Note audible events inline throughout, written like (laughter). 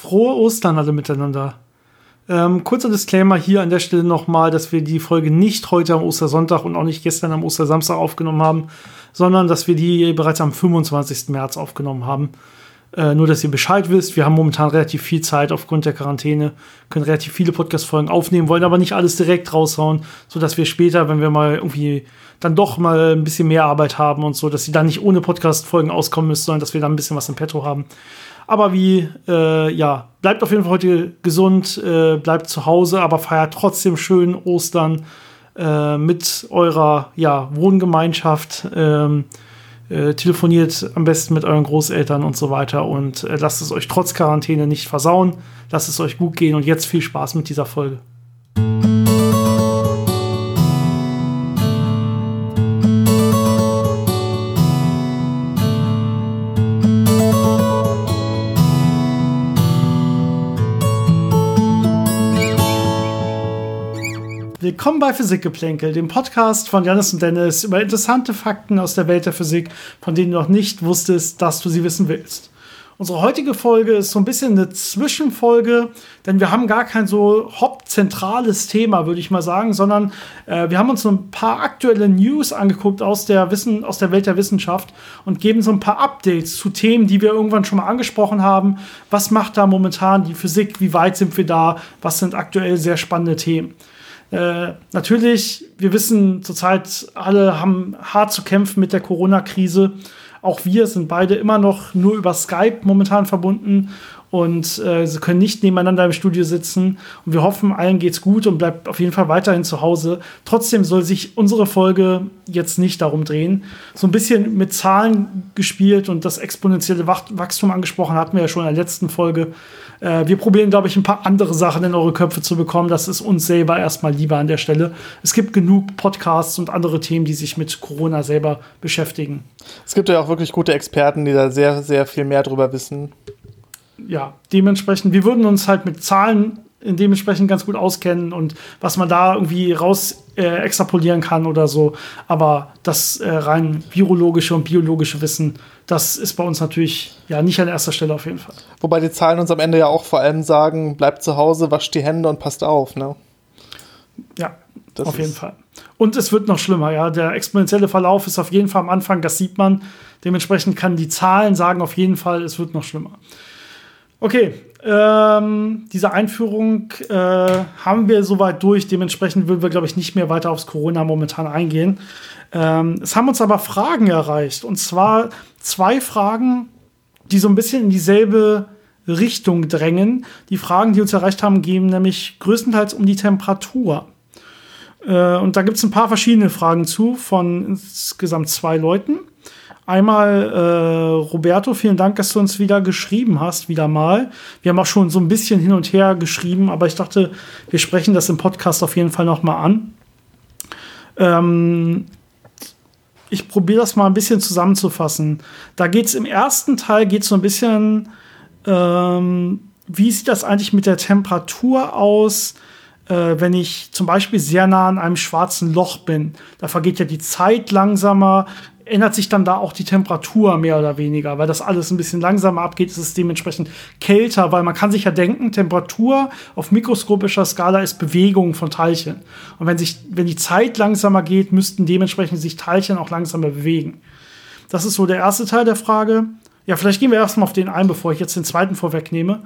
Frohe Ostern alle miteinander. Ähm, kurzer Disclaimer hier an der Stelle nochmal, dass wir die Folge nicht heute am Ostersonntag und auch nicht gestern am Ostersamstag aufgenommen haben, sondern dass wir die bereits am 25. März aufgenommen haben. Äh, nur, dass ihr Bescheid wisst, wir haben momentan relativ viel Zeit aufgrund der Quarantäne, können relativ viele Podcast-Folgen aufnehmen, wollen aber nicht alles direkt raushauen, sodass wir später, wenn wir mal irgendwie dann doch mal ein bisschen mehr Arbeit haben und so, dass sie dann nicht ohne Podcast-Folgen auskommen müssen, sondern dass wir dann ein bisschen was im Petto haben. Aber wie, äh, ja, bleibt auf jeden Fall heute gesund, äh, bleibt zu Hause, aber feiert trotzdem schön Ostern äh, mit eurer, ja, Wohngemeinschaft. Ähm, äh, telefoniert am besten mit euren Großeltern und so weiter und äh, lasst es euch trotz Quarantäne nicht versauen. Lasst es euch gut gehen und jetzt viel Spaß mit dieser Folge. Willkommen bei Physikgeplänkel, dem Podcast von Janis und Dennis über interessante Fakten aus der Welt der Physik, von denen du noch nicht wusstest, dass du sie wissen willst. Unsere heutige Folge ist so ein bisschen eine Zwischenfolge, denn wir haben gar kein so hauptzentrales Thema, würde ich mal sagen, sondern äh, wir haben uns so ein paar aktuelle News angeguckt aus der, Wissen, aus der Welt der Wissenschaft und geben so ein paar Updates zu Themen, die wir irgendwann schon mal angesprochen haben. Was macht da momentan die Physik? Wie weit sind wir da? Was sind aktuell sehr spannende Themen? Äh, natürlich, wir wissen zurzeit, alle haben hart zu kämpfen mit der Corona-Krise. Auch wir sind beide immer noch nur über Skype momentan verbunden und äh, sie können nicht nebeneinander im Studio sitzen. Und wir hoffen, allen geht's gut und bleibt auf jeden Fall weiterhin zu Hause. Trotzdem soll sich unsere Folge jetzt nicht darum drehen. So ein bisschen mit Zahlen gespielt und das exponentielle Wachstum angesprochen hatten wir ja schon in der letzten Folge. Äh, wir probieren, glaube ich, ein paar andere Sachen in eure Köpfe zu bekommen. Das ist uns selber erstmal lieber an der Stelle. Es gibt genug Podcasts und andere Themen, die sich mit Corona selber beschäftigen. Es gibt ja auch wirklich gute Experten, die da sehr, sehr viel mehr drüber wissen. Ja, dementsprechend, wir würden uns halt mit Zahlen dementsprechend ganz gut auskennen und was man da irgendwie raus äh, extrapolieren kann oder so. Aber das äh, rein virologische und biologische Wissen, das ist bei uns natürlich ja nicht an erster Stelle auf jeden Fall. Wobei die Zahlen uns am Ende ja auch vor allem sagen, bleibt zu Hause, wascht die Hände und passt auf, ne? Ja, das auf jeden Fall. Und es wird noch schlimmer, ja. Der exponentielle Verlauf ist auf jeden Fall am Anfang, das sieht man. Dementsprechend kann die Zahlen sagen auf jeden Fall, es wird noch schlimmer. Okay, ähm, diese Einführung äh, haben wir soweit durch. Dementsprechend würden wir, glaube ich, nicht mehr weiter aufs Corona momentan eingehen. Ähm, es haben uns aber Fragen erreicht. Und zwar zwei Fragen, die so ein bisschen in dieselbe Richtung drängen. Die Fragen, die uns erreicht haben, gehen nämlich größtenteils um die Temperatur. Äh, und da gibt es ein paar verschiedene Fragen zu von insgesamt zwei Leuten. Einmal, äh, Roberto, vielen Dank, dass du uns wieder geschrieben hast, wieder mal. Wir haben auch schon so ein bisschen hin und her geschrieben, aber ich dachte, wir sprechen das im Podcast auf jeden Fall noch mal an. Ähm, ich probiere das mal ein bisschen zusammenzufassen. Da geht es im ersten Teil geht so ein bisschen, ähm, wie sieht das eigentlich mit der Temperatur aus, äh, wenn ich zum Beispiel sehr nah an einem schwarzen Loch bin. Da vergeht ja die Zeit langsamer ändert sich dann da auch die Temperatur mehr oder weniger, weil das alles ein bisschen langsamer abgeht, ist es dementsprechend kälter, weil man kann sich ja denken, Temperatur auf mikroskopischer Skala ist Bewegung von Teilchen. Und wenn sich, wenn die Zeit langsamer geht, müssten dementsprechend sich Teilchen auch langsamer bewegen. Das ist so der erste Teil der Frage. Ja, vielleicht gehen wir erstmal auf den ein, bevor ich jetzt den zweiten vorwegnehme.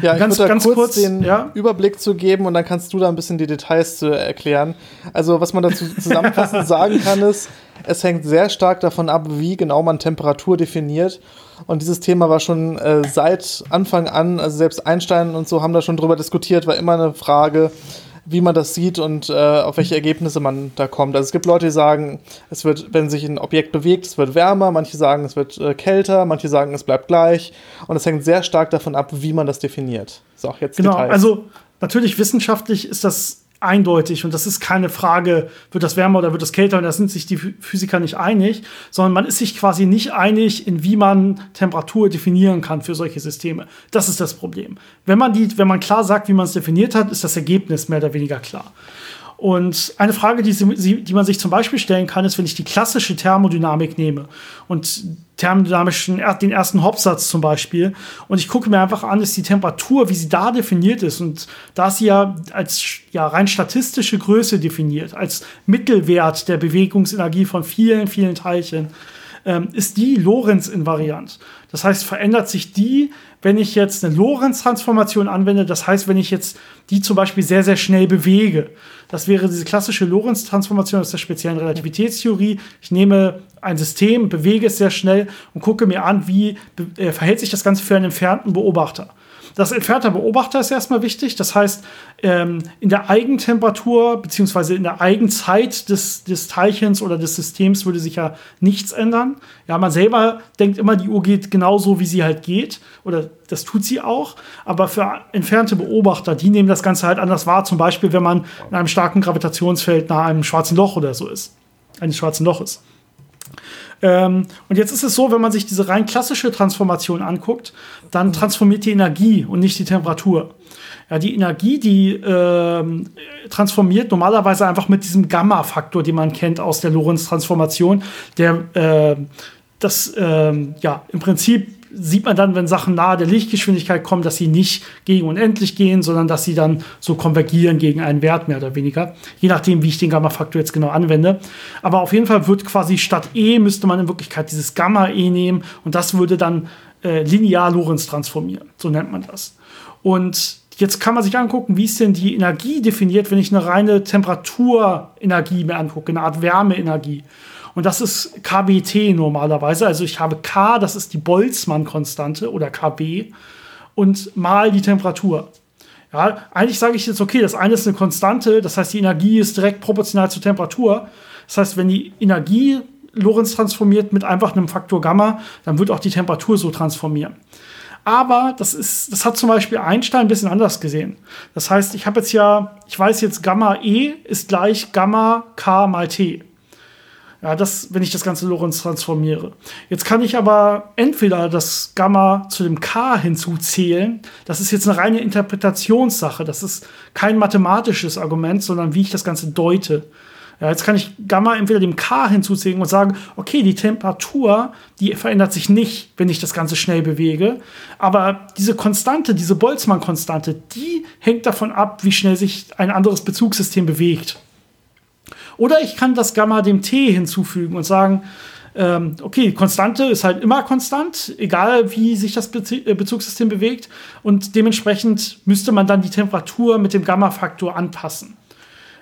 Ja, ich ganz, würde ganz kurz, kurz den ja? Überblick zu geben und dann kannst du da ein bisschen die Details zu erklären. Also, was man dazu (laughs) zusammenfassend sagen kann, ist, es hängt sehr stark davon ab, wie genau man Temperatur definiert. Und dieses Thema war schon äh, seit Anfang an, also selbst Einstein und so haben da schon drüber diskutiert, war immer eine Frage, wie man das sieht und äh, auf welche Ergebnisse man da kommt. Also es gibt Leute, die sagen, es wird, wenn sich ein Objekt bewegt, es wird wärmer, manche sagen, es wird äh, kälter, manche sagen, es bleibt gleich. Und es hängt sehr stark davon ab, wie man das definiert. So, jetzt genau, Details. also natürlich wissenschaftlich ist das eindeutig und das ist keine Frage, wird das wärmer oder wird das kälter und da sind sich die Physiker nicht einig, sondern man ist sich quasi nicht einig, in wie man Temperatur definieren kann für solche Systeme. Das ist das Problem. Wenn man die, wenn man klar sagt, wie man es definiert hat, ist das Ergebnis mehr oder weniger klar. Und eine Frage, die, sie, die man sich zum Beispiel stellen kann, ist, wenn ich die klassische Thermodynamik nehme und thermodynamischen, den ersten Hauptsatz zum Beispiel, und ich gucke mir einfach an, ist die Temperatur, wie sie da definiert ist. Und da ist sie ja als ja, rein statistische Größe definiert, als Mittelwert der Bewegungsenergie von vielen, vielen Teilchen, ähm, ist die Lorentz-invariant. Das heißt, verändert sich die, wenn ich jetzt eine Lorentz-Transformation anwende, das heißt, wenn ich jetzt die zum Beispiel sehr, sehr schnell bewege. Das wäre diese klassische Lorentz-Transformation aus der speziellen Relativitätstheorie. Ich nehme ein System, bewege es sehr schnell und gucke mir an, wie äh, verhält sich das Ganze für einen entfernten Beobachter. Das entfernte Beobachter ist erstmal wichtig. Das heißt, ähm, in der Eigentemperatur beziehungsweise in der Eigenzeit des, des Teilchens oder des Systems würde sich ja nichts ändern. Ja, man selber denkt immer, die Uhr geht genauso, wie sie halt geht. Oder das tut sie auch. Aber für entfernte Beobachter, die nehmen das Ganze halt anders wahr. Zum Beispiel, wenn man in einem starken Gravitationsfeld nach einem schwarzen Loch oder so ist. Eines schwarzen Loches. Ähm, und jetzt ist es so, wenn man sich diese rein klassische Transformation anguckt, dann transformiert die Energie und nicht die Temperatur. Ja, die Energie, die ähm, transformiert normalerweise einfach mit diesem Gamma-Faktor, den man kennt aus der Lorentz-Transformation, der äh, das ähm, ja im Prinzip sieht man dann, wenn Sachen nahe der Lichtgeschwindigkeit kommen, dass sie nicht gegen unendlich gehen, sondern dass sie dann so konvergieren gegen einen Wert mehr oder weniger. Je nachdem, wie ich den Gamma-Faktor jetzt genau anwende. Aber auf jeden Fall wird quasi statt E müsste man in Wirklichkeit dieses Gamma-E nehmen und das würde dann äh, linear Lorenz transformieren. So nennt man das. Und Jetzt kann man sich angucken, wie ist denn die Energie definiert, wenn ich eine reine Temperaturenergie mir angucke, eine Art Wärmeenergie. Und das ist KBT normalerweise. Also ich habe K, das ist die Boltzmann-Konstante oder KB und mal die Temperatur. Ja, eigentlich sage ich jetzt, okay, das eine ist eine Konstante, das heißt, die Energie ist direkt proportional zur Temperatur. Das heißt, wenn die Energie Lorenz transformiert mit einfach einem Faktor Gamma, dann wird auch die Temperatur so transformieren. Aber das ist, das hat zum Beispiel Einstein ein bisschen anders gesehen. Das heißt, ich habe jetzt ja, ich weiß jetzt, Gamma E ist gleich Gamma K mal T. Ja, das, wenn ich das ganze Lorenz transformiere. Jetzt kann ich aber entweder das Gamma zu dem K hinzuzählen. Das ist jetzt eine reine Interpretationssache. Das ist kein mathematisches Argument, sondern wie ich das Ganze deute. Ja, jetzt kann ich Gamma entweder dem K hinzuziehen und sagen, okay, die Temperatur, die verändert sich nicht, wenn ich das Ganze schnell bewege. Aber diese Konstante, diese Boltzmann-Konstante, die hängt davon ab, wie schnell sich ein anderes Bezugssystem bewegt. Oder ich kann das Gamma dem T hinzufügen und sagen, ähm, okay, Konstante ist halt immer konstant, egal wie sich das Be äh, Bezugssystem bewegt. Und dementsprechend müsste man dann die Temperatur mit dem Gamma-Faktor anpassen.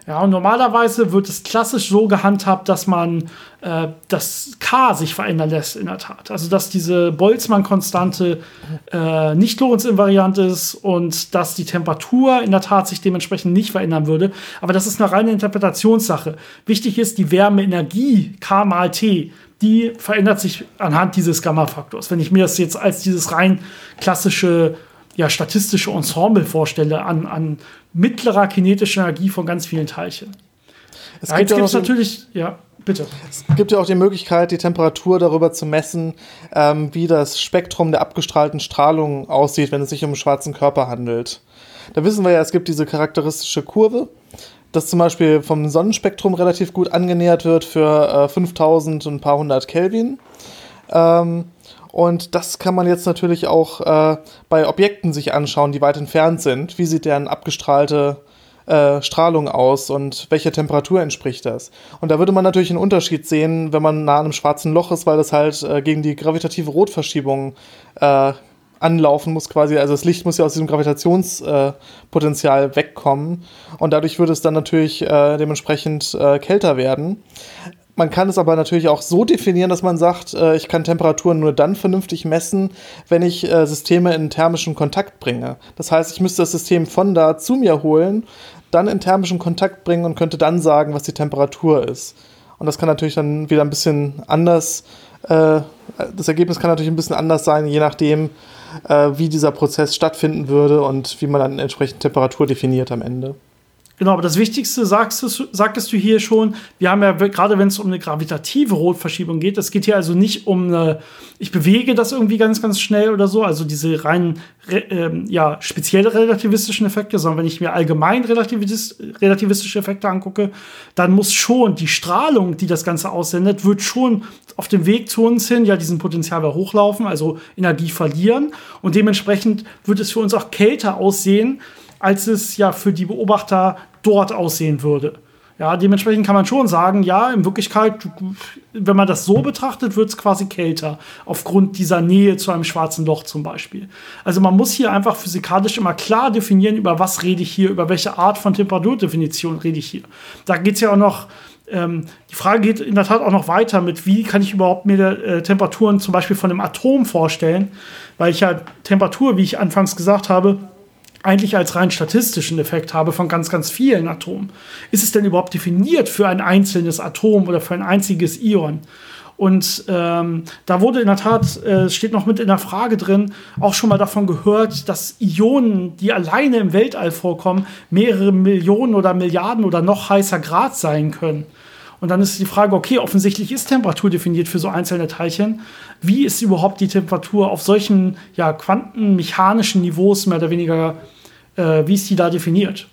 Ja, und normalerweise wird es klassisch so gehandhabt, dass man äh, das K sich verändern lässt in der Tat. Also dass diese Boltzmann-Konstante äh, nicht Lorentz-invariant ist und dass die Temperatur in der Tat sich dementsprechend nicht verändern würde. Aber das ist eine reine Interpretationssache. Wichtig ist, die Wärmeenergie K mal T, die verändert sich anhand dieses Gamma-Faktors. Wenn ich mir das jetzt als dieses rein klassische ja, statistische Ensemble vorstelle an, an mittlerer kinetischer Energie von ganz vielen Teilchen. Es ja, gibt ja natürlich, ja, bitte. Es gibt ja auch die Möglichkeit, die Temperatur darüber zu messen, ähm, wie das Spektrum der abgestrahlten Strahlung aussieht, wenn es sich um einen schwarzen Körper handelt. Da wissen wir ja, es gibt diese charakteristische Kurve, das zum Beispiel vom Sonnenspektrum relativ gut angenähert wird für äh, 5000 und ein paar hundert Kelvin. Ähm, und das kann man jetzt natürlich auch äh, bei Objekten sich anschauen, die weit entfernt sind. Wie sieht deren abgestrahlte äh, Strahlung aus und welcher Temperatur entspricht das? Und da würde man natürlich einen Unterschied sehen, wenn man nah an einem schwarzen Loch ist, weil das halt äh, gegen die gravitative Rotverschiebung äh, anlaufen muss quasi. Also das Licht muss ja aus diesem Gravitationspotenzial äh, wegkommen und dadurch würde es dann natürlich äh, dementsprechend äh, kälter werden. Man kann es aber natürlich auch so definieren, dass man sagt, äh, ich kann Temperaturen nur dann vernünftig messen, wenn ich äh, Systeme in thermischen Kontakt bringe. Das heißt, ich müsste das System von da zu mir holen, dann in thermischen Kontakt bringen und könnte dann sagen, was die Temperatur ist. Und das kann natürlich dann wieder ein bisschen anders, äh, das Ergebnis kann natürlich ein bisschen anders sein, je nachdem, äh, wie dieser Prozess stattfinden würde und wie man dann entsprechend Temperatur definiert am Ende. Genau, aber das Wichtigste sagst du, sagtest du hier schon. Wir haben ja gerade, wenn es um eine gravitative Rotverschiebung geht, es geht hier also nicht um eine, ich bewege das irgendwie ganz, ganz schnell oder so, also diese rein ähm, ja, spezielle relativistischen Effekte, sondern wenn ich mir allgemein relativist relativistische Effekte angucke, dann muss schon die Strahlung, die das Ganze aussendet, wird schon auf dem Weg zu uns hin ja diesen Potenzial hochlaufen, also Energie verlieren. Und dementsprechend wird es für uns auch kälter aussehen, als es ja für die Beobachter dort aussehen würde. Ja, dementsprechend kann man schon sagen, ja, in Wirklichkeit, wenn man das so betrachtet, wird es quasi kälter, aufgrund dieser Nähe zu einem schwarzen Loch zum Beispiel. Also man muss hier einfach physikalisch immer klar definieren, über was rede ich hier, über welche Art von Temperaturdefinition rede ich hier. Da geht es ja auch noch, ähm, die Frage geht in der Tat auch noch weiter mit, wie kann ich überhaupt mir äh, Temperaturen zum Beispiel von einem Atom vorstellen, weil ich ja Temperatur, wie ich anfangs gesagt habe, eigentlich als rein statistischen Effekt habe von ganz, ganz vielen Atomen. Ist es denn überhaupt definiert für ein einzelnes Atom oder für ein einziges Ion? Und ähm, da wurde in der Tat, äh, steht noch mit in der Frage drin, auch schon mal davon gehört, dass Ionen, die alleine im Weltall vorkommen, mehrere Millionen oder Milliarden oder noch heißer Grad sein können. Und dann ist die Frage, okay, offensichtlich ist Temperatur definiert für so einzelne Teilchen. Wie ist überhaupt die Temperatur auf solchen ja, quantenmechanischen Niveaus mehr oder weniger äh, wie ist die da definiert?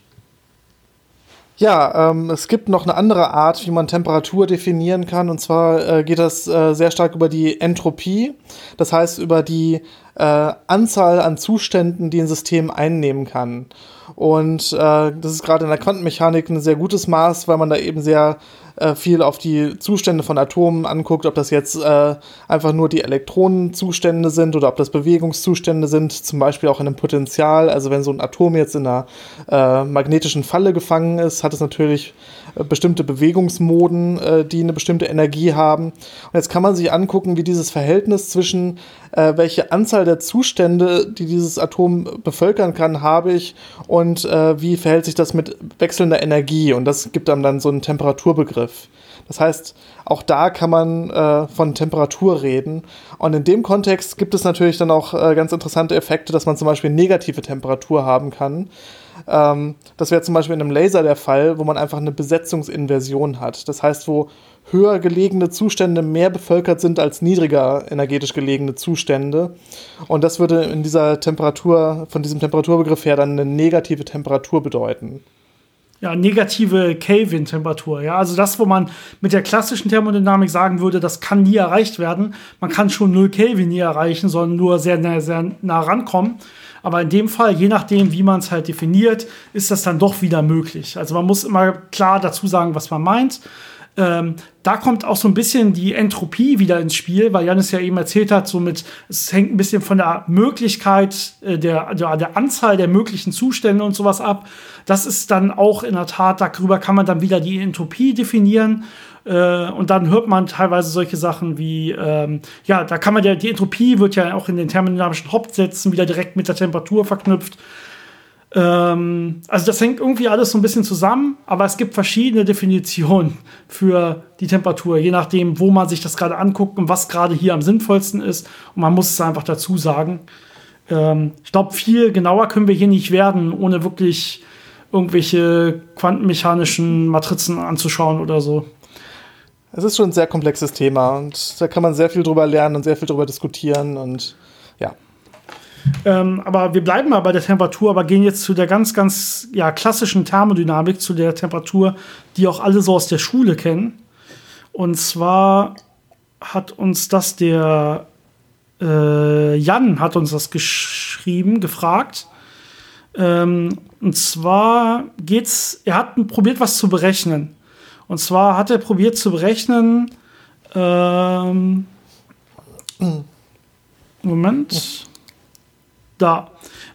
Ja, ähm, es gibt noch eine andere Art, wie man Temperatur definieren kann. Und zwar äh, geht das äh, sehr stark über die Entropie. Das heißt, über die äh, Anzahl an Zuständen, die ein System einnehmen kann. Und äh, das ist gerade in der Quantenmechanik ein sehr gutes Maß, weil man da eben sehr äh, viel auf die Zustände von Atomen anguckt, ob das jetzt äh, einfach nur die Elektronenzustände sind oder ob das Bewegungszustände sind, zum Beispiel auch in einem Potential. Also wenn so ein Atom jetzt in einer äh, magnetischen Falle gefangen ist, hat es natürlich äh, bestimmte Bewegungsmoden, äh, die eine bestimmte Energie haben. Und jetzt kann man sich angucken, wie dieses Verhältnis zwischen äh, welche Anzahl der Zustände, die dieses Atom bevölkern kann, habe ich und äh, wie verhält sich das mit wechselnder Energie. Und das gibt einem dann so einen Temperaturbegriff. Das heißt, auch da kann man äh, von Temperatur reden. Und in dem Kontext gibt es natürlich dann auch äh, ganz interessante Effekte, dass man zum Beispiel negative Temperatur haben kann. Ähm, das wäre zum Beispiel in einem Laser der Fall, wo man einfach eine Besetzungsinversion hat. Das heißt, wo höher gelegene Zustände mehr bevölkert sind als niedriger energetisch gelegene Zustände. Und das würde in dieser Temperatur, von diesem Temperaturbegriff her dann eine negative Temperatur bedeuten ja, negative Kelvin-Temperatur. Ja, also das, wo man mit der klassischen Thermodynamik sagen würde, das kann nie erreicht werden. Man kann schon 0 Kelvin nie erreichen, sondern nur sehr, sehr, sehr nah rankommen. Aber in dem Fall, je nachdem, wie man es halt definiert, ist das dann doch wieder möglich. Also man muss immer klar dazu sagen, was man meint. Ähm, da kommt auch so ein bisschen die Entropie wieder ins Spiel, weil Janis ja eben erzählt hat, somit es hängt ein bisschen von der Möglichkeit, äh, der, der, der Anzahl der möglichen Zustände und sowas ab. Das ist dann auch in der Tat, darüber kann man dann wieder die Entropie definieren. Äh, und dann hört man teilweise solche Sachen wie, ähm, ja, da kann man ja, die Entropie wird ja auch in den thermodynamischen Hauptsätzen wieder direkt mit der Temperatur verknüpft. Ähm, also das hängt irgendwie alles so ein bisschen zusammen, aber es gibt verschiedene Definitionen für die Temperatur, je nachdem, wo man sich das gerade anguckt und was gerade hier am sinnvollsten ist. Und man muss es einfach dazu sagen. Ähm, ich glaube, viel genauer können wir hier nicht werden, ohne wirklich irgendwelche quantenmechanischen Matrizen anzuschauen oder so. Es ist schon ein sehr komplexes Thema und da kann man sehr viel drüber lernen und sehr viel drüber diskutieren und ja. Ähm, aber wir bleiben mal bei der Temperatur, aber gehen jetzt zu der ganz, ganz ja, klassischen Thermodynamik, zu der Temperatur, die auch alle so aus der Schule kennen. Und zwar hat uns das der äh, Jan hat uns das geschrieben, gefragt. Ähm, und zwar geht's, er hat probiert, was zu berechnen. Und zwar hat er probiert zu berechnen, ähm, Moment, da,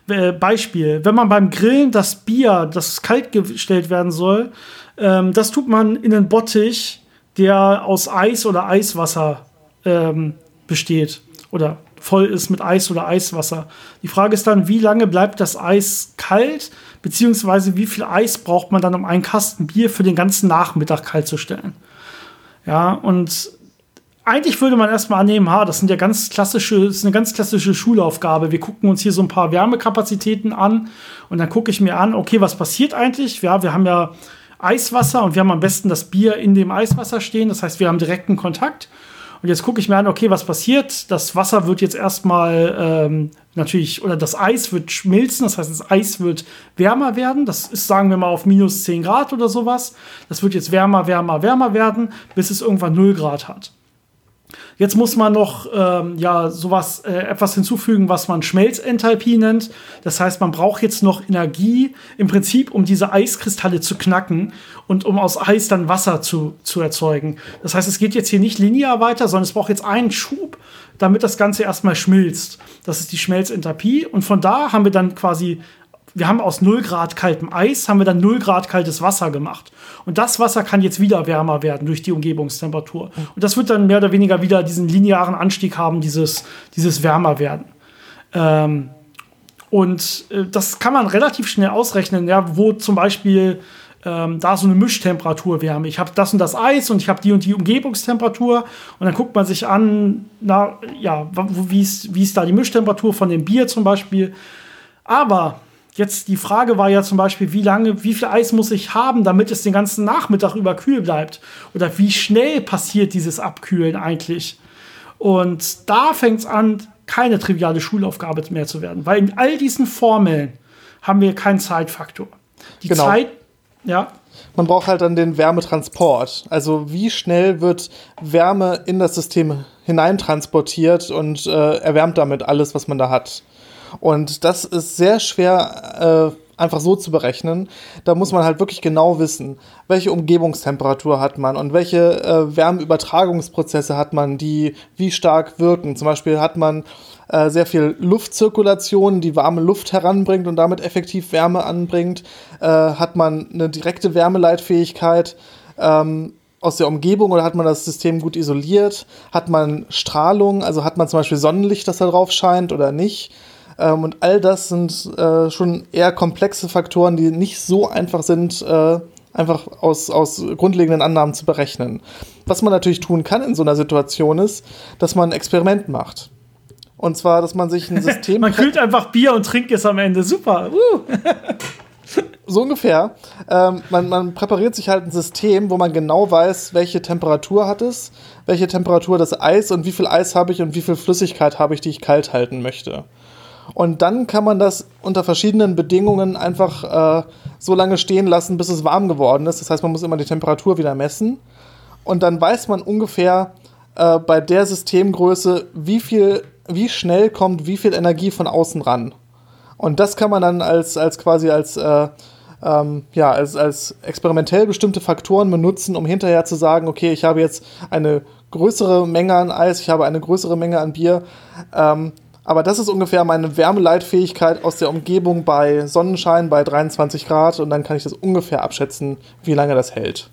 äh, Beispiel, wenn man beim Grillen das Bier, das kalt gestellt werden soll, ähm, das tut man in einen Bottich, der aus Eis oder Eiswasser ähm, besteht oder voll ist mit Eis oder Eiswasser. Die Frage ist dann, wie lange bleibt das Eis kalt, beziehungsweise wie viel Eis braucht man dann, um einen Kasten Bier für den ganzen Nachmittag kalt zu stellen. Ja, und eigentlich würde man erstmal annehmen, ha, das sind ja ganz klassische, ist eine ganz klassische Schulaufgabe. Wir gucken uns hier so ein paar Wärmekapazitäten an und dann gucke ich mir an, okay, was passiert eigentlich? Ja, wir haben ja Eiswasser und wir haben am besten das Bier in dem Eiswasser stehen. Das heißt, wir haben direkten Kontakt. Und jetzt gucke ich mir an, okay, was passiert? Das Wasser wird jetzt erstmal ähm, natürlich, oder das Eis wird schmilzen, das heißt, das Eis wird wärmer werden. Das ist, sagen wir mal, auf minus 10 Grad oder sowas. Das wird jetzt wärmer, wärmer, wärmer werden, bis es irgendwann 0 Grad hat. Jetzt muss man noch ähm, ja sowas äh, etwas hinzufügen, was man Schmelzenthalpie nennt. Das heißt, man braucht jetzt noch Energie im Prinzip, um diese Eiskristalle zu knacken und um aus Eis dann Wasser zu, zu erzeugen. Das heißt, es geht jetzt hier nicht linear weiter, sondern es braucht jetzt einen Schub, damit das Ganze erstmal schmilzt. Das ist die Schmelzenthalpie und von da haben wir dann quasi wir haben aus 0 Grad kaltem Eis, haben wir dann 0 Grad kaltes Wasser gemacht. Und das Wasser kann jetzt wieder wärmer werden durch die Umgebungstemperatur. Und das wird dann mehr oder weniger wieder diesen linearen Anstieg haben, dieses, dieses Wärmerwerden. Ähm, und äh, das kann man relativ schnell ausrechnen, ja, wo zum Beispiel ähm, da so eine Mischtemperatur wärme. Ich habe das und das Eis und ich habe die und die Umgebungstemperatur. Und dann guckt man sich an, na, ja, wie ist, wie ist da die Mischtemperatur von dem Bier zum Beispiel. Aber Jetzt die Frage war ja zum Beispiel, wie lange, wie viel Eis muss ich haben, damit es den ganzen Nachmittag über kühl bleibt? Oder wie schnell passiert dieses Abkühlen eigentlich? Und da fängt es an, keine triviale Schulaufgabe mehr zu werden, weil in all diesen Formeln haben wir keinen Zeitfaktor. Die genau. Zeit, ja. Man braucht halt dann den Wärmetransport. Also wie schnell wird Wärme in das System hineintransportiert und äh, erwärmt damit alles, was man da hat. Und das ist sehr schwer äh, einfach so zu berechnen. Da muss man halt wirklich genau wissen, welche Umgebungstemperatur hat man und welche äh, Wärmeübertragungsprozesse hat man, die wie stark wirken. Zum Beispiel hat man äh, sehr viel Luftzirkulation, die warme Luft heranbringt und damit effektiv Wärme anbringt. Äh, hat man eine direkte Wärmeleitfähigkeit. Ähm, aus der Umgebung oder hat man das System gut isoliert? Hat man Strahlung, also hat man zum Beispiel Sonnenlicht, das da drauf scheint oder nicht? Ähm, und all das sind äh, schon eher komplexe Faktoren, die nicht so einfach sind, äh, einfach aus, aus grundlegenden Annahmen zu berechnen. Was man natürlich tun kann in so einer Situation ist, dass man ein Experiment macht. Und zwar, dass man sich ein (laughs) System. man kühlt einfach Bier und trinkt es am Ende. Super. Uh. (laughs) so ungefähr. Ähm, man, man, präpariert sich halt ein System, wo man genau weiß, welche Temperatur hat es, welche Temperatur das Eis und wie viel Eis habe ich und wie viel Flüssigkeit habe ich, die ich kalt halten möchte. Und dann kann man das unter verschiedenen Bedingungen einfach äh, so lange stehen lassen, bis es warm geworden ist. Das heißt, man muss immer die Temperatur wieder messen. Und dann weiß man ungefähr äh, bei der Systemgröße, wie viel, wie schnell kommt wie viel Energie von außen ran. Und das kann man dann als, als quasi als, äh, ähm, ja, als, als experimentell bestimmte Faktoren benutzen, um hinterher zu sagen, okay, ich habe jetzt eine größere Menge an Eis, ich habe eine größere Menge an Bier. Ähm, aber das ist ungefähr meine Wärmeleitfähigkeit aus der Umgebung bei Sonnenschein bei 23 Grad und dann kann ich das ungefähr abschätzen, wie lange das hält.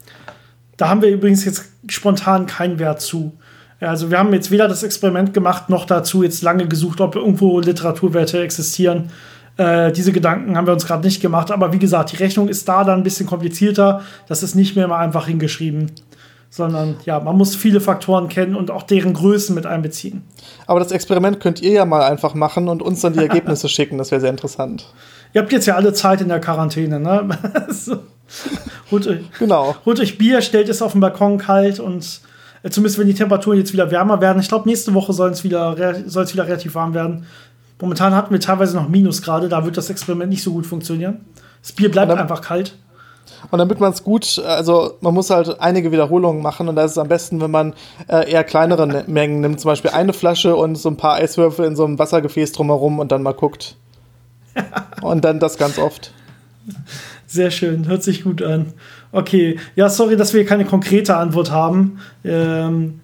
Da haben wir übrigens jetzt spontan keinen Wert zu. Also wir haben jetzt weder das Experiment gemacht, noch dazu jetzt lange gesucht, ob irgendwo Literaturwerte existieren. Äh, diese Gedanken haben wir uns gerade nicht gemacht. Aber wie gesagt, die Rechnung ist da dann ein bisschen komplizierter. Das ist nicht mehr mal einfach hingeschrieben sondern ja, man muss viele Faktoren kennen und auch deren Größen mit einbeziehen. Aber das Experiment könnt ihr ja mal einfach machen und uns dann die Ergebnisse (laughs) schicken, das wäre sehr interessant. Ihr habt jetzt ja alle Zeit in der Quarantäne, ne? (laughs) holt, euch, genau. holt euch Bier, stellt es auf dem Balkon kalt und äh, zumindest wenn die Temperaturen jetzt wieder wärmer werden. Ich glaube, nächste Woche soll es wieder, wieder relativ warm werden. Momentan hatten wir teilweise noch Minusgrade, da wird das Experiment nicht so gut funktionieren. Das Bier bleibt dann, einfach kalt. Und damit man es gut, also man muss halt einige Wiederholungen machen und da ist es am besten, wenn man äh, eher kleinere ne Mengen nimmt, zum Beispiel eine Flasche und so ein paar Eiswürfel in so einem Wassergefäß drumherum und dann mal guckt. (laughs) und dann das ganz oft. Sehr schön, hört sich gut an. Okay, ja, sorry, dass wir keine konkrete Antwort haben. Ähm,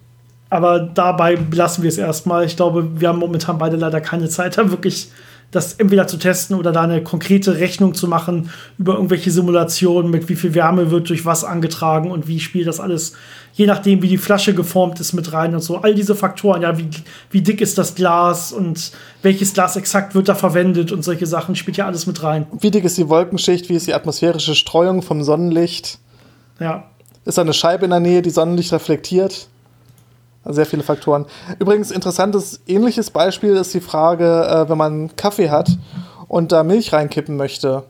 aber dabei belassen wir es erstmal. Ich glaube, wir haben momentan beide leider keine Zeit, da wirklich das entweder zu testen oder da eine konkrete Rechnung zu machen über irgendwelche Simulationen, mit wie viel Wärme wird durch was angetragen und wie spielt das alles, je nachdem, wie die Flasche geformt ist, mit rein und so. All diese Faktoren, ja, wie, wie dick ist das Glas und welches Glas exakt wird da verwendet und solche Sachen, spielt ja alles mit rein. Wie dick ist die Wolkenschicht, wie ist die atmosphärische Streuung vom Sonnenlicht? Ja. Ist da eine Scheibe in der Nähe, die Sonnenlicht reflektiert? Sehr viele Faktoren. Übrigens, interessantes, ähnliches Beispiel ist die Frage, äh, wenn man Kaffee hat und da Milch reinkippen möchte.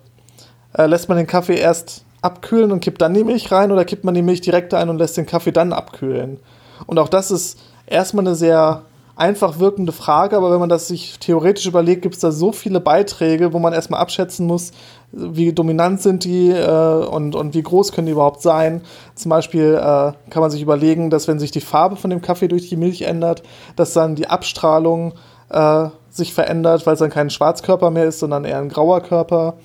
Äh, lässt man den Kaffee erst abkühlen und kippt dann die Milch rein oder kippt man die Milch direkt ein und lässt den Kaffee dann abkühlen? Und auch das ist erstmal eine sehr einfach wirkende Frage, aber wenn man das sich theoretisch überlegt, gibt es da so viele Beiträge, wo man erstmal abschätzen muss, wie dominant sind die äh, und, und wie groß können die überhaupt sein. Zum Beispiel äh, kann man sich überlegen, dass wenn sich die Farbe von dem Kaffee durch die Milch ändert, dass dann die Abstrahlung äh, sich verändert, weil es dann kein Schwarzkörper mehr ist, sondern eher ein grauer Körper.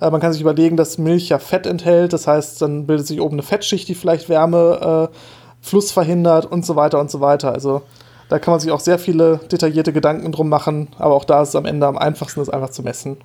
Äh, man kann sich überlegen, dass Milch ja Fett enthält, das heißt, dann bildet sich oben eine Fettschicht, die vielleicht Wärme äh, Fluss verhindert und so weiter und so weiter. Also da kann man sich auch sehr viele detaillierte Gedanken drum machen, aber auch da ist es am Ende am einfachsten, das einfach zu messen.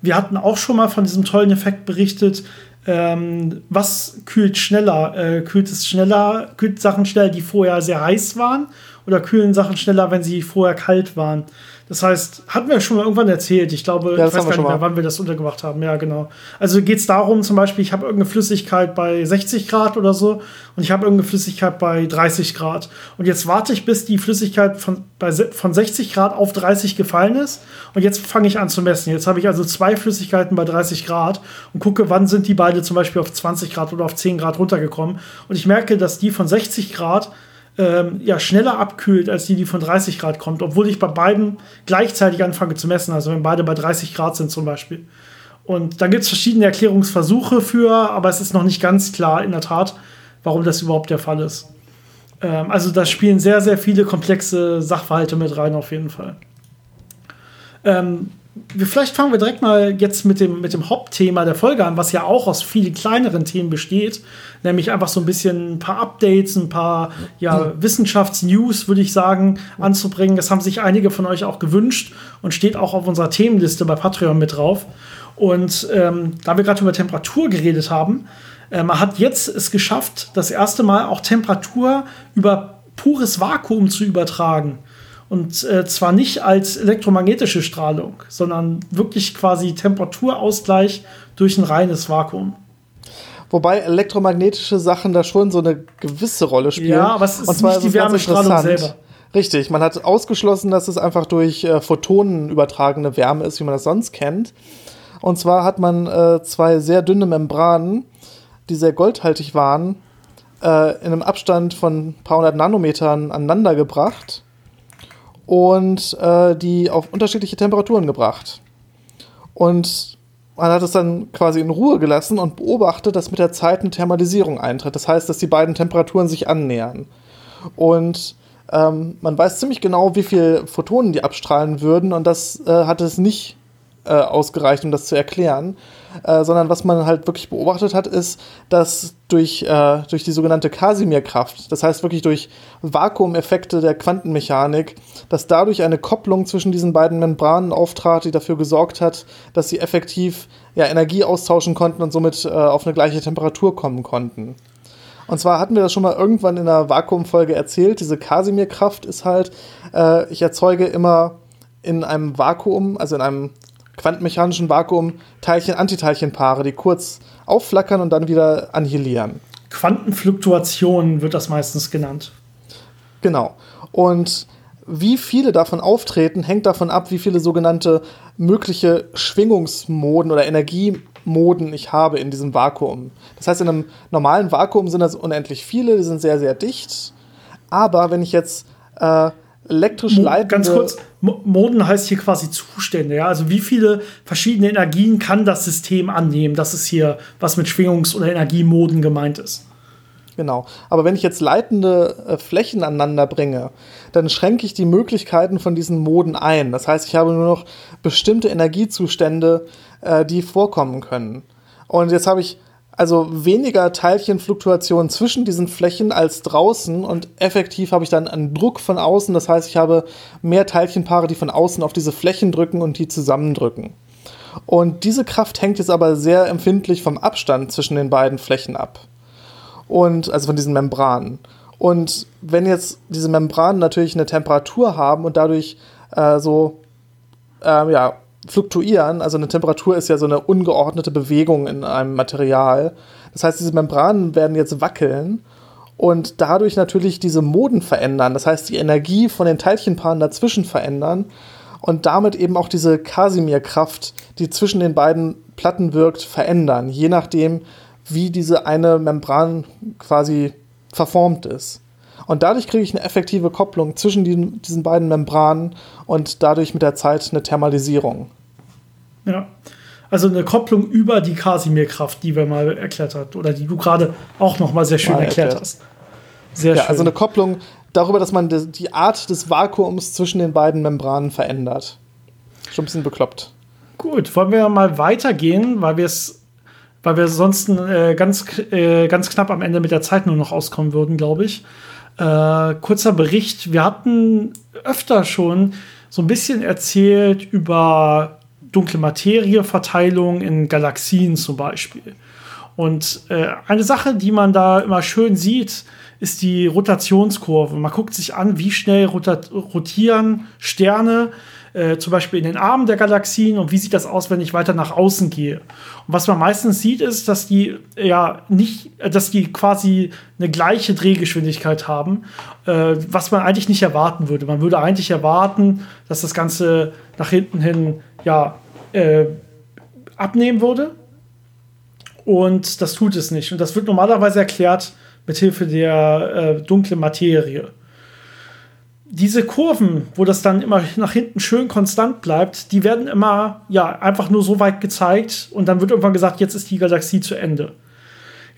Wir hatten auch schon mal von diesem tollen Effekt berichtet. Ähm, was kühlt schneller? Äh, kühlt es schneller, kühlt Sachen schneller, die vorher sehr heiß waren? Oder kühlen Sachen schneller, wenn sie vorher kalt waren? Das heißt, hatten wir schon mal irgendwann erzählt. Ich glaube, ja, ich weiß gar nicht mehr, wann wir das untergebracht haben. Ja, genau. Also geht es darum, zum Beispiel, ich habe irgendeine Flüssigkeit bei 60 Grad oder so und ich habe irgendeine Flüssigkeit bei 30 Grad. Und jetzt warte ich, bis die Flüssigkeit von, bei, von 60 Grad auf 30 gefallen ist. Und jetzt fange ich an zu messen. Jetzt habe ich also zwei Flüssigkeiten bei 30 Grad und gucke, wann sind die beide zum Beispiel auf 20 Grad oder auf 10 Grad runtergekommen. Und ich merke, dass die von 60 Grad ähm, ja, schneller abkühlt als die, die von 30 Grad kommt, obwohl ich bei beiden gleichzeitig anfange zu messen, also wenn beide bei 30 Grad sind zum Beispiel. Und da gibt es verschiedene Erklärungsversuche für, aber es ist noch nicht ganz klar in der Tat, warum das überhaupt der Fall ist. Ähm, also da spielen sehr, sehr viele komplexe Sachverhalte mit rein auf jeden Fall. Ähm, vielleicht fangen wir direkt mal jetzt mit dem, mit dem Hauptthema der Folge an, was ja auch aus vielen kleineren Themen besteht, nämlich einfach so ein bisschen ein paar Updates, ein paar ja, Wissenschaftsnews, würde ich sagen, anzubringen. Das haben sich einige von euch auch gewünscht und steht auch auf unserer Themenliste bei Patreon mit drauf. Und ähm, da wir gerade über Temperatur geredet haben, äh, man hat jetzt es geschafft, das erste Mal auch Temperatur über pures Vakuum zu übertragen. Und äh, zwar nicht als elektromagnetische Strahlung, sondern wirklich quasi Temperaturausgleich durch ein reines Vakuum. Wobei elektromagnetische Sachen da schon so eine gewisse Rolle spielen. Ja, aber es ist Und zwar nicht die Wärmestrahlung selber. Richtig, man hat ausgeschlossen, dass es einfach durch äh, Photonen übertragene Wärme ist, wie man das sonst kennt. Und zwar hat man äh, zwei sehr dünne Membranen, die sehr goldhaltig waren, äh, in einem Abstand von ein paar hundert Nanometern aneinander gebracht und äh, die auf unterschiedliche Temperaturen gebracht. Und man hat es dann quasi in Ruhe gelassen und beobachtet, dass mit der Zeit eine Thermalisierung eintritt. Das heißt, dass die beiden Temperaturen sich annähern. Und ähm, man weiß ziemlich genau, wie viel Photonen die abstrahlen würden und das äh, hat es nicht äh, ausgereicht, um das zu erklären, äh, sondern was man halt wirklich beobachtet hat, ist, dass durch, äh, durch die sogenannte Casimir-Kraft, das heißt wirklich durch Vakuumeffekte der Quantenmechanik, dass dadurch eine Kopplung zwischen diesen beiden Membranen auftrat, die dafür gesorgt hat, dass sie effektiv ja, Energie austauschen konnten und somit äh, auf eine gleiche Temperatur kommen konnten. Und zwar hatten wir das schon mal irgendwann in einer Vakuumfolge erzählt. Diese Casimir-Kraft ist halt, äh, ich erzeuge immer in einem Vakuum, also in einem quantenmechanischen Vakuum Teilchen-Antiteilchenpaare, die kurz aufflackern und dann wieder annihilieren. Quantenfluktuation wird das meistens genannt. Genau. Und wie viele davon auftreten, hängt davon ab, wie viele sogenannte mögliche Schwingungsmoden oder Energiemoden ich habe in diesem Vakuum. Das heißt, in einem normalen Vakuum sind das unendlich viele, die sind sehr, sehr dicht. Aber wenn ich jetzt äh, elektrisch Mo leitende... Ganz kurz, Moden heißt hier quasi Zustände, ja. Also wie viele verschiedene Energien kann das System annehmen? Das ist hier, was mit Schwingungs- oder Energiemoden gemeint ist. Genau. Aber wenn ich jetzt leitende äh, Flächen aneinander bringe, dann schränke ich die Möglichkeiten von diesen Moden ein. Das heißt, ich habe nur noch bestimmte Energiezustände, äh, die vorkommen können. Und jetzt habe ich also weniger Teilchenfluktuation zwischen diesen Flächen als draußen und effektiv habe ich dann einen Druck von außen. Das heißt, ich habe mehr Teilchenpaare, die von außen auf diese Flächen drücken und die zusammendrücken. Und diese Kraft hängt jetzt aber sehr empfindlich vom Abstand zwischen den beiden Flächen ab. Und also von diesen Membranen. Und wenn jetzt diese Membranen natürlich eine Temperatur haben und dadurch äh, so äh, ja, fluktuieren. Also eine Temperatur ist ja so eine ungeordnete Bewegung in einem Material. Das heißt, diese Membranen werden jetzt wackeln und dadurch natürlich diese Moden verändern. Das heißt, die Energie von den Teilchenpaaren dazwischen verändern und damit eben auch diese Casimir-Kraft, die zwischen den beiden Platten wirkt, verändern, je nachdem, wie diese eine Membran quasi verformt ist. Und dadurch kriege ich eine effektive Kopplung zwischen diesen, diesen beiden Membranen und dadurch mit der Zeit eine Thermalisierung. Ja. Also eine Kopplung über die Casimir-Kraft, die wir mal erklärt haben, oder die du gerade auch noch mal sehr schön mal erklärt, erklärt hast. Sehr ja, schön. Also eine Kopplung darüber, dass man die Art des Vakuums zwischen den beiden Membranen verändert. Schon ein bisschen bekloppt. Gut, wollen wir mal weitergehen, weil wir es, weil wir sonst äh, ganz, äh, ganz knapp am Ende mit der Zeit nur noch auskommen würden, glaube ich. Äh, kurzer Bericht. Wir hatten öfter schon so ein bisschen erzählt über dunkle Materie-Verteilung in Galaxien zum Beispiel. Und äh, eine Sache, die man da immer schön sieht, ist die Rotationskurve. Man guckt sich an, wie schnell rotieren Sterne, äh, zum Beispiel in den Armen der Galaxien und wie sieht das aus, wenn ich weiter nach außen gehe. Und was man meistens sieht, ist, dass die ja nicht, dass die quasi eine gleiche Drehgeschwindigkeit haben, äh, was man eigentlich nicht erwarten würde. Man würde eigentlich erwarten, dass das Ganze nach hinten hin ja äh, abnehmen würde. Und das tut es nicht. Und das wird normalerweise erklärt mithilfe der äh, dunklen Materie. Diese Kurven, wo das dann immer nach hinten schön konstant bleibt, die werden immer ja einfach nur so weit gezeigt und dann wird irgendwann gesagt, jetzt ist die Galaxie zu Ende.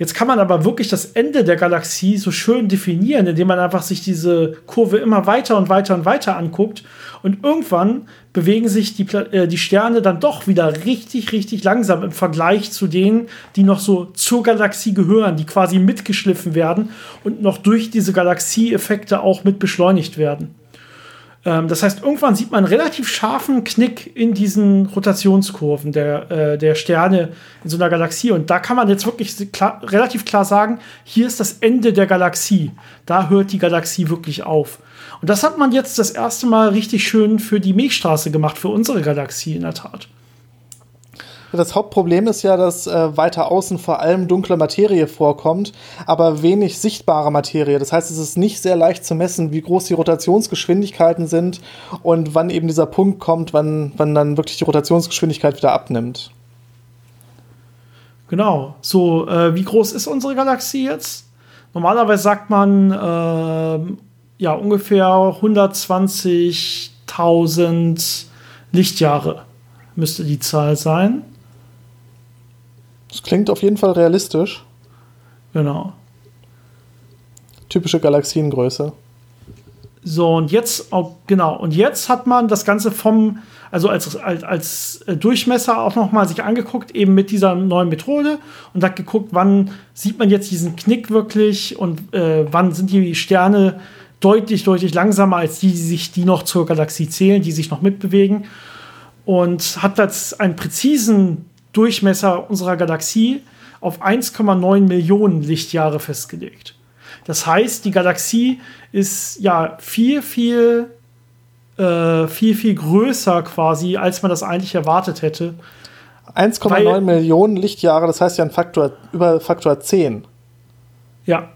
Jetzt kann man aber wirklich das Ende der Galaxie so schön definieren, indem man einfach sich diese Kurve immer weiter und weiter und weiter anguckt. Und irgendwann bewegen sich die, äh, die Sterne dann doch wieder richtig, richtig langsam im Vergleich zu denen, die noch so zur Galaxie gehören, die quasi mitgeschliffen werden und noch durch diese Galaxieeffekte auch mit beschleunigt werden. Ähm, das heißt, irgendwann sieht man einen relativ scharfen Knick in diesen Rotationskurven der, äh, der Sterne in so einer Galaxie. Und da kann man jetzt wirklich klar, relativ klar sagen, hier ist das Ende der Galaxie. Da hört die Galaxie wirklich auf. Und das hat man jetzt das erste Mal richtig schön für die Milchstraße gemacht, für unsere Galaxie in der Tat. Das Hauptproblem ist ja, dass äh, weiter außen vor allem dunkle Materie vorkommt, aber wenig sichtbare Materie. Das heißt, es ist nicht sehr leicht zu messen, wie groß die Rotationsgeschwindigkeiten sind und wann eben dieser Punkt kommt, wann, wann dann wirklich die Rotationsgeschwindigkeit wieder abnimmt. Genau. So, äh, wie groß ist unsere Galaxie jetzt? Normalerweise sagt man äh, ja ungefähr 120.000 Lichtjahre müsste die Zahl sein. Das klingt auf jeden Fall realistisch. Genau. Typische Galaxiengröße. So, und jetzt, oh, genau, und jetzt hat man das Ganze vom, also als, als, als Durchmesser auch nochmal sich angeguckt, eben mit dieser neuen Methode und hat geguckt, wann sieht man jetzt diesen Knick wirklich und äh, wann sind die Sterne deutlich, deutlich langsamer als die, die sich, die noch zur Galaxie zählen, die sich noch mitbewegen. Und hat jetzt einen präzisen Durchmesser unserer Galaxie auf 1,9 Millionen Lichtjahre festgelegt. Das heißt, die Galaxie ist ja viel, viel, äh, viel, viel größer quasi, als man das eigentlich erwartet hätte. 1,9 Millionen Lichtjahre, das heißt ja ein Faktor, über Faktor 10. Ja.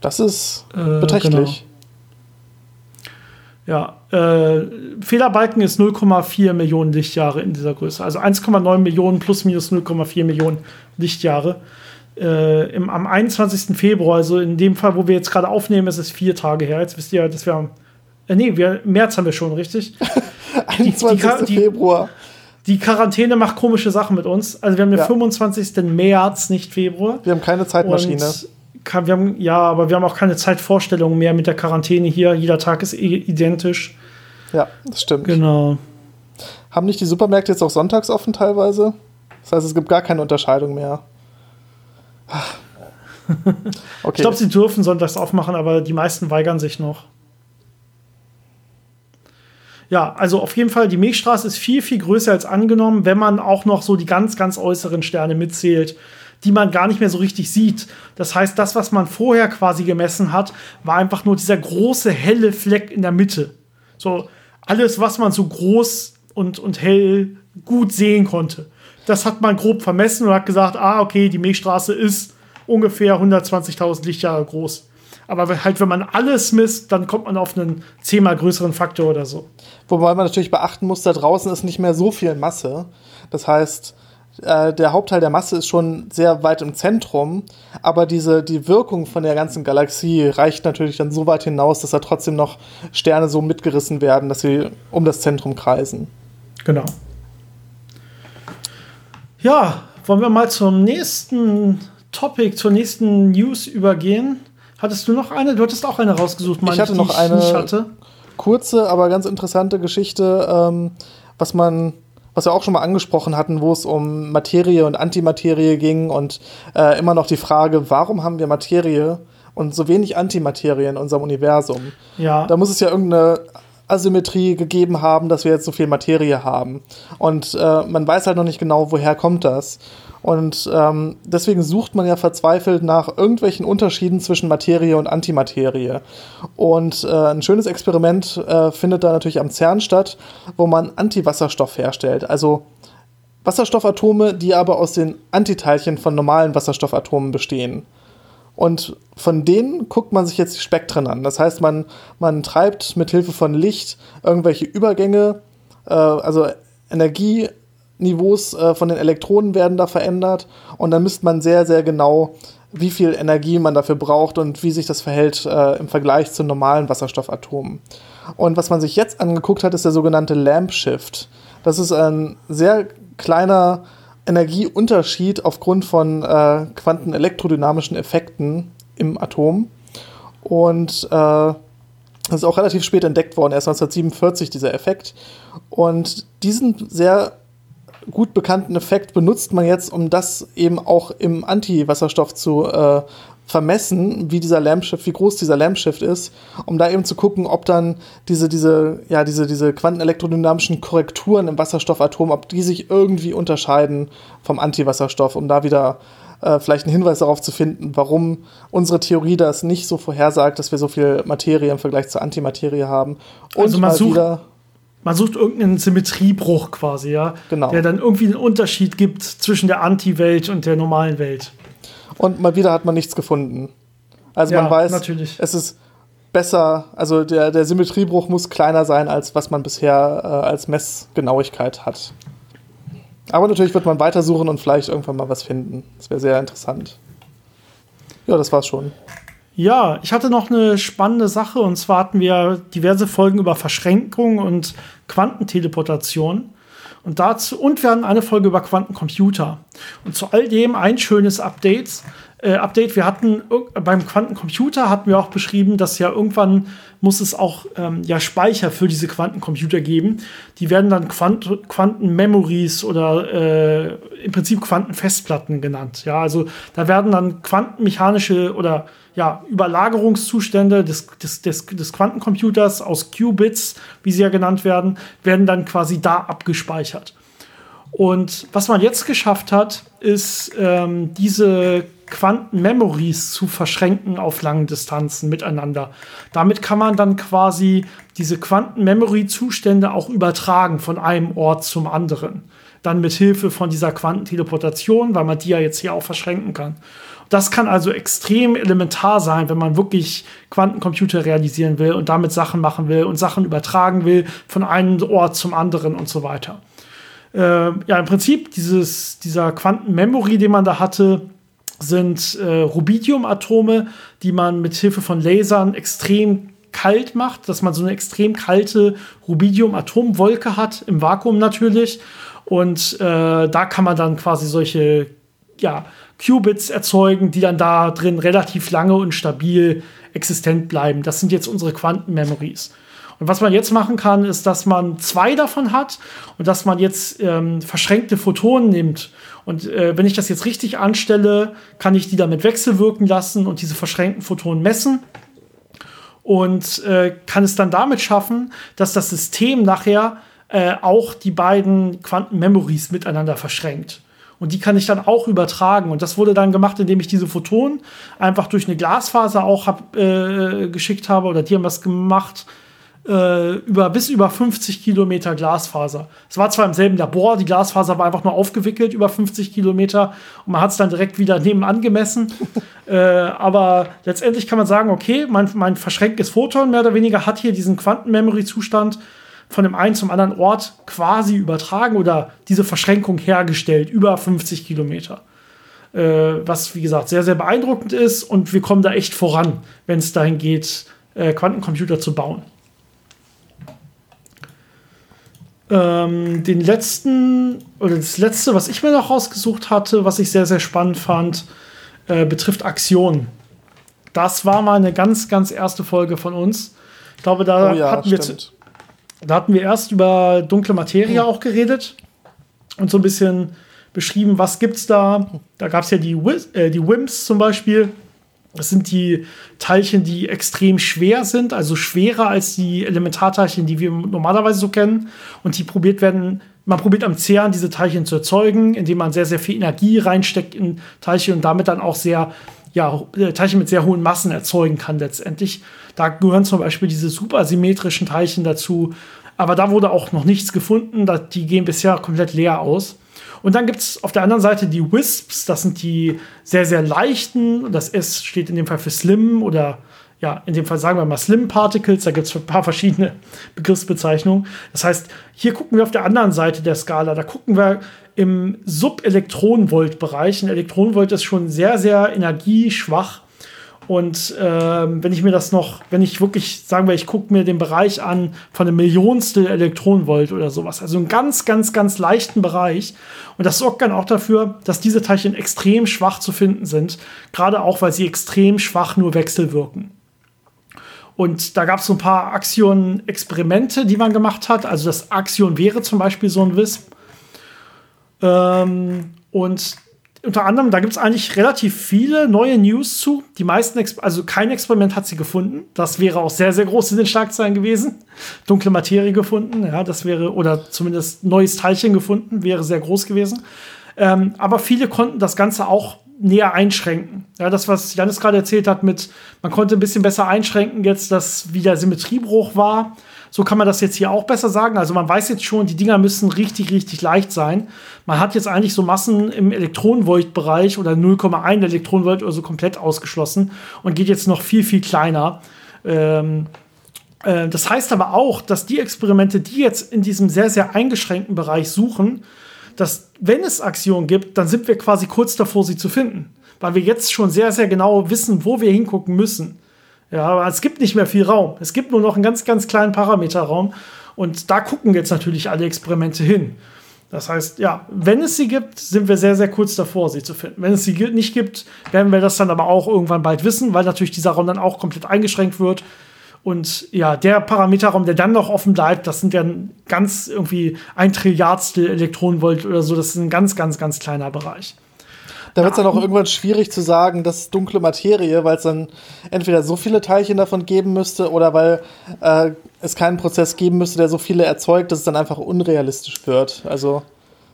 Das ist äh, beträchtlich. Genau. Ja, äh, Fehlerbalken ist 0,4 Millionen Lichtjahre in dieser Größe. Also 1,9 Millionen plus minus 0,4 Millionen Lichtjahre. Äh, im, am 21. Februar, also in dem Fall, wo wir jetzt gerade aufnehmen, ist es vier Tage her. Jetzt wisst ihr, dass wir am. Äh, nee, wir, März haben wir schon, richtig? 21. (laughs) Die, die, Februar. Die Quarantäne macht komische Sachen mit uns. Also wir haben den ja. 25. März, nicht Februar. Wir haben keine Zeitmaschine. Und wir haben, ja, aber wir haben auch keine Zeitvorstellung mehr mit der Quarantäne hier. Jeder Tag ist identisch. Ja, das stimmt. Genau. Haben nicht die Supermärkte jetzt auch sonntags offen teilweise? Das heißt, es gibt gar keine Unterscheidung mehr. (laughs) Okay. Ich glaube, sie dürfen sonntags aufmachen, aber die meisten weigern sich noch. Ja, also auf jeden Fall, die Milchstraße ist viel, viel größer als angenommen, wenn man auch noch so die ganz, ganz äußeren Sterne mitzählt die man gar nicht mehr so richtig sieht. Das heißt, das, was man vorher quasi gemessen hat, war einfach nur dieser große helle Fleck in der Mitte. So alles, was man so groß und, und hell gut sehen konnte. Das hat man grob vermessen und hat gesagt, ah, okay, die Milchstraße ist ungefähr 120.000 Lichtjahre groß. Aber halt, wenn man alles misst, dann kommt man auf einen zehnmal größeren Faktor oder so. Wobei man natürlich beachten muss, da draußen ist nicht mehr so viel Masse. Das heißt, äh, der Hauptteil der Masse ist schon sehr weit im Zentrum, aber diese, die Wirkung von der ganzen Galaxie reicht natürlich dann so weit hinaus, dass da trotzdem noch Sterne so mitgerissen werden, dass sie um das Zentrum kreisen. Genau. Ja, wollen wir mal zum nächsten Topic, zur nächsten News übergehen? Hattest du noch eine? Du hattest auch eine rausgesucht, meine ich. hatte ich, noch eine kurze, aber ganz interessante Geschichte, ähm, was man was wir auch schon mal angesprochen hatten, wo es um Materie und Antimaterie ging und äh, immer noch die Frage, warum haben wir Materie und so wenig Antimaterie in unserem Universum? Ja. Da muss es ja irgendeine Asymmetrie gegeben haben, dass wir jetzt so viel Materie haben. Und äh, man weiß halt noch nicht genau, woher kommt das. Und ähm, deswegen sucht man ja verzweifelt nach irgendwelchen Unterschieden zwischen Materie und Antimaterie. Und äh, ein schönes Experiment äh, findet da natürlich am CERN statt, wo man Antiwasserstoff herstellt. Also Wasserstoffatome, die aber aus den Antiteilchen von normalen Wasserstoffatomen bestehen. Und von denen guckt man sich jetzt die Spektren an. Das heißt, man, man treibt mit Hilfe von Licht irgendwelche Übergänge, äh, also Energieniveaus äh, von den Elektronen werden da verändert. Und dann misst man sehr, sehr genau, wie viel Energie man dafür braucht und wie sich das verhält äh, im Vergleich zu normalen Wasserstoffatomen. Und was man sich jetzt angeguckt hat, ist der sogenannte Lamp Shift. Das ist ein sehr kleiner Energieunterschied aufgrund von äh, quantenelektrodynamischen Effekten im Atom. Und äh, das ist auch relativ spät entdeckt worden, erst 1947 dieser Effekt. Und diesen sehr gut bekannten Effekt benutzt man jetzt, um das eben auch im Antiwasserstoff zu äh, vermessen, wie dieser Lampshift, wie groß dieser Lampshift ist, um da eben zu gucken, ob dann diese, diese, ja, diese, diese quantenelektrodynamischen Korrekturen im Wasserstoffatom, ob die sich irgendwie unterscheiden vom Antiwasserstoff, um da wieder äh, vielleicht einen Hinweis darauf zu finden, warum unsere Theorie das nicht so vorhersagt, dass wir so viel Materie im Vergleich zur Antimaterie haben. Und also man sucht, wieder man sucht irgendeinen Symmetriebruch quasi, ja, genau. der dann irgendwie einen Unterschied gibt zwischen der Anti-Welt und der normalen Welt. Und mal wieder hat man nichts gefunden. Also ja, man weiß, natürlich. es ist besser, also der, der Symmetriebruch muss kleiner sein, als was man bisher äh, als Messgenauigkeit hat. Aber natürlich wird man weitersuchen und vielleicht irgendwann mal was finden. Das wäre sehr interessant. Ja, das war's schon. Ja, ich hatte noch eine spannende Sache und zwar hatten wir diverse Folgen über Verschränkung und Quantenteleportation. Und dazu, und wir hatten eine Folge über Quantencomputer. Und zu all dem ein schönes Update. Äh, Update, wir hatten beim Quantencomputer hatten wir auch beschrieben, dass ja irgendwann muss es auch ähm, ja Speicher für diese Quantencomputer geben. Die werden dann Quant Quantenmemories oder äh, im Prinzip Quantenfestplatten genannt. Ja, also da werden dann quantenmechanische oder ja, Überlagerungszustände des, des, des, des Quantencomputers aus Qubits, wie sie ja genannt werden, werden dann quasi da abgespeichert. Und was man jetzt geschafft hat, ist ähm, diese Quantenmemories zu verschränken auf langen Distanzen miteinander. Damit kann man dann quasi diese Quantenmemory-Zustände auch übertragen von einem Ort zum anderen. Dann mit Hilfe von dieser Quantenteleportation, weil man die ja jetzt hier auch verschränken kann. Das kann also extrem elementar sein, wenn man wirklich Quantencomputer realisieren will und damit Sachen machen will und Sachen übertragen will von einem Ort zum anderen und so weiter. Äh, ja, im Prinzip dieses, dieser Quantenmemory, den man da hatte, sind äh, Rubidiumatome, die man mit Hilfe von Lasern extrem kalt macht, dass man so eine extrem kalte Rubidium-Atomwolke hat, im Vakuum natürlich. Und äh, da kann man dann quasi solche ja, Qubits erzeugen, die dann da drin relativ lange und stabil existent bleiben. Das sind jetzt unsere Quantenmemories. Und was man jetzt machen kann, ist, dass man zwei davon hat und dass man jetzt ähm, verschränkte Photonen nimmt. Und äh, wenn ich das jetzt richtig anstelle, kann ich die damit wechselwirken lassen und diese verschränkten Photonen messen. Und äh, kann es dann damit schaffen, dass das System nachher äh, auch die beiden Quantenmemories miteinander verschränkt. Und die kann ich dann auch übertragen. Und das wurde dann gemacht, indem ich diese Photonen einfach durch eine Glasfaser auch hab, äh, geschickt habe. Oder die haben das gemacht. äh, über, bis über 50 Kilometer Glasfaser. Es war zwar im selben Labor, die Glasfaser war einfach nur aufgewickelt über 50 Kilometer und man hat es dann direkt wieder nebenan gemessen. (laughs) äh, aber letztendlich kann man sagen, okay, mein, mein verschränktes Photon mehr oder weniger hat hier diesen Quantenmemory-Zustand von dem einen zum anderen Ort quasi übertragen oder diese Verschränkung hergestellt über 50 Kilometer. Äh, was, wie gesagt, sehr, sehr beeindruckend ist und wir kommen da echt voran, wenn es dahin geht, äh, Quantencomputer zu bauen. Ähm, den letzten, oder das letzte, was ich mir noch rausgesucht hatte, was ich sehr, sehr spannend fand, äh, betrifft Aktion. Das war mal eine ganz, ganz erste Folge von uns. Ich glaube, da, oh ja, hatten, wir da hatten wir erst über dunkle Materie hm. auch geredet und so ein bisschen beschrieben, was gibt's da. Da gab es ja die, äh, die WIMPs zum Beispiel. Das sind die Teilchen, die extrem schwer sind, also schwerer als die Elementarteilchen, die wir normalerweise so kennen. Und die probiert werden, man probiert am CERN diese Teilchen zu erzeugen, indem man sehr, sehr viel Energie reinsteckt in Teilchen und damit dann auch sehr, ja, äh, Teilchen mit sehr hohen Massen erzeugen kann letztendlich. Da gehören zum Beispiel diese supersymmetrischen Teilchen dazu. Aber da wurde auch noch nichts gefunden. Die gehen bisher komplett leer aus. Und dann gibt es auf der anderen Seite die Wisps, das sind die sehr, sehr leichten. Das S steht in dem Fall für Slim oder ja, in dem Fall sagen wir mal Slim Particles, da gibt es ein paar verschiedene (laughs) Begriffsbezeichnungen. Das heißt, hier gucken wir auf der anderen Seite der Skala, da gucken wir im Sub-Elektronenvolt-Bereich. Ein Elektronenvolt ist schon sehr, sehr energieschwach. Und ähm, wenn ich mir das noch, wenn ich wirklich, sagen wir, ich gucke mir den Bereich an von einem Millionstel Elektronenvolt oder sowas, also einen ganz, ganz, ganz leichten Bereich. Und das sorgt dann auch dafür, dass diese Teilchen extrem schwach zu finden sind, gerade auch, weil sie extrem schwach nur wechselwirken. Und da gab es so ein paar Axion-Experimente, die man gemacht hat. Also das Axion wäre zum Beispiel so ein Wisp. Ähm, und unter anderem, da gibt es eigentlich relativ viele neue News zu. Die meisten, Ex also kein Experiment hat sie gefunden. Das wäre auch sehr, sehr groß in den Schlagzeilen gewesen. Dunkle Materie gefunden, ja, das wäre, oder zumindest neues Teilchen gefunden, wäre sehr groß gewesen. Ähm, aber viele konnten das Ganze auch näher einschränken. Ja, das, was Janis gerade erzählt hat, mit, man konnte ein bisschen besser einschränken, jetzt, dass wie der Symmetriebruch war. So kann man das jetzt hier auch besser sagen. Also man weiß jetzt schon, die Dinger müssen richtig, richtig leicht sein. Man hat jetzt eigentlich so Massen im Elektronenvolt-Bereich oder 0,1 Elektronenvolt oder so komplett ausgeschlossen und geht jetzt noch viel, viel kleiner. Ähm, äh, das heißt aber auch, dass die Experimente, die jetzt in diesem sehr, sehr eingeschränkten Bereich suchen, dass wenn es Aktionen gibt, dann sind wir quasi kurz davor, sie zu finden. Weil wir jetzt schon sehr, sehr genau wissen, wo wir hingucken müssen. Ja, aber es gibt nicht mehr viel Raum. Es gibt nur noch einen ganz, ganz kleinen Parameterraum. Und da gucken jetzt natürlich alle Experimente hin. Das heißt, ja, wenn es sie gibt, sind wir sehr, sehr kurz davor, sie zu finden. Wenn es sie nicht gibt, werden wir das dann aber auch irgendwann bald wissen, weil natürlich dieser Raum dann auch komplett eingeschränkt wird. Und ja, der Parameterraum, der dann noch offen bleibt, das sind ja ganz irgendwie ein Trilliardstel Elektronenvolt oder so. Das ist ein ganz, ganz, ganz kleiner Bereich. Da wird es dann auch irgendwann schwierig zu sagen, das ist dunkle Materie, weil es dann entweder so viele Teilchen davon geben müsste oder weil äh, es keinen Prozess geben müsste, der so viele erzeugt, dass es dann einfach unrealistisch wird. Also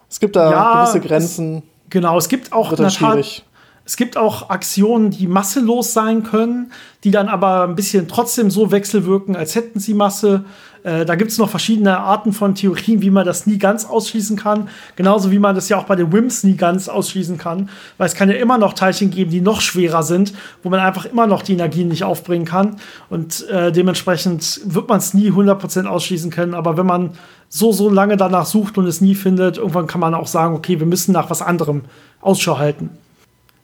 es gibt da ja, gewisse Grenzen. Es, genau, es gibt auch dann schwierig. Es gibt auch Aktionen, die masselos sein können, die dann aber ein bisschen trotzdem so wechselwirken, als hätten sie Masse. Äh, da gibt es noch verschiedene Arten von Theorien, wie man das nie ganz ausschließen kann. Genauso wie man das ja auch bei den WIMPs nie ganz ausschließen kann. Weil es kann ja immer noch Teilchen geben, die noch schwerer sind, wo man einfach immer noch die Energien nicht aufbringen kann. Und äh, dementsprechend wird man es nie 100% ausschließen können. Aber wenn man so, so lange danach sucht und es nie findet, irgendwann kann man auch sagen, okay, wir müssen nach was anderem Ausschau halten.